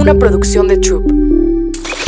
una producción de Troop.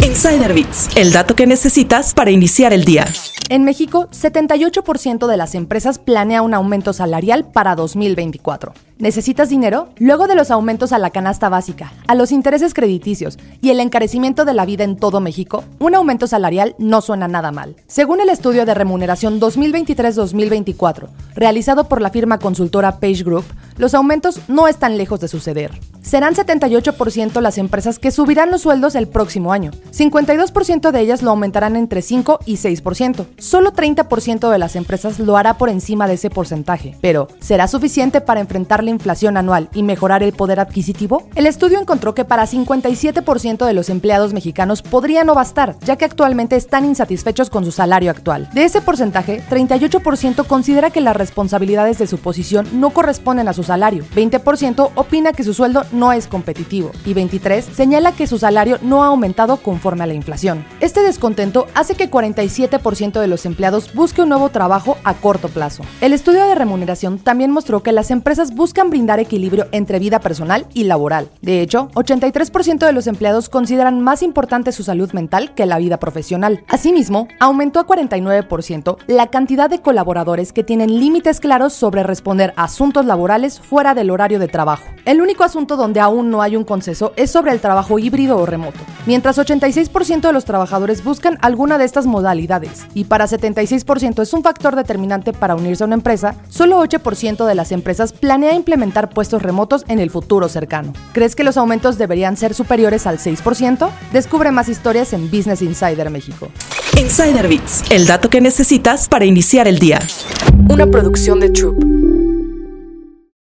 Insider Bits, el dato que necesitas para iniciar el día. En México, 78% de las empresas planea un aumento salarial para 2024. ¿Necesitas dinero? Luego de los aumentos a la canasta básica, a los intereses crediticios y el encarecimiento de la vida en todo México, un aumento salarial no suena nada mal. Según el estudio de remuneración 2023-2024, realizado por la firma consultora Page Group, los aumentos no están lejos de suceder. Serán 78% las empresas que subirán los sueldos el próximo año. 52% de ellas lo aumentarán entre 5 y 6%. Solo 30% de las empresas lo hará por encima de ese porcentaje. Pero, ¿será suficiente para enfrentar la inflación anual y mejorar el poder adquisitivo? El estudio encontró que para 57% de los empleados mexicanos podría no bastar, ya que actualmente están insatisfechos con su salario actual. De ese porcentaje, 38% considera que las responsabilidades de su posición no corresponden a su salario, 20% opina que su sueldo no es competitivo y 23 señala que su salario no ha aumentado conforme a la inflación. Este descontento hace que 47% de los empleados busque un nuevo trabajo a corto plazo. El estudio de remuneración también mostró que las empresas buscan brindar equilibrio entre vida personal y laboral. De hecho, 83% de los empleados consideran más importante su salud mental que la vida profesional. Asimismo, aumentó a 49% la cantidad de colaboradores que tienen límites claros sobre responder a asuntos laborales fuera del horario de trabajo. El único asunto donde aún no hay un consenso es sobre el trabajo híbrido o remoto. Mientras 86% de los trabajadores buscan alguna de estas modalidades y para 76% es un factor determinante para unirse a una empresa, solo 8% de las empresas planea implementar puestos remotos en el futuro cercano. ¿Crees que los aumentos deberían ser superiores al 6%? Descubre más historias en Business Insider México. Insider Bits, el dato que necesitas para iniciar el día. Una producción de Troop.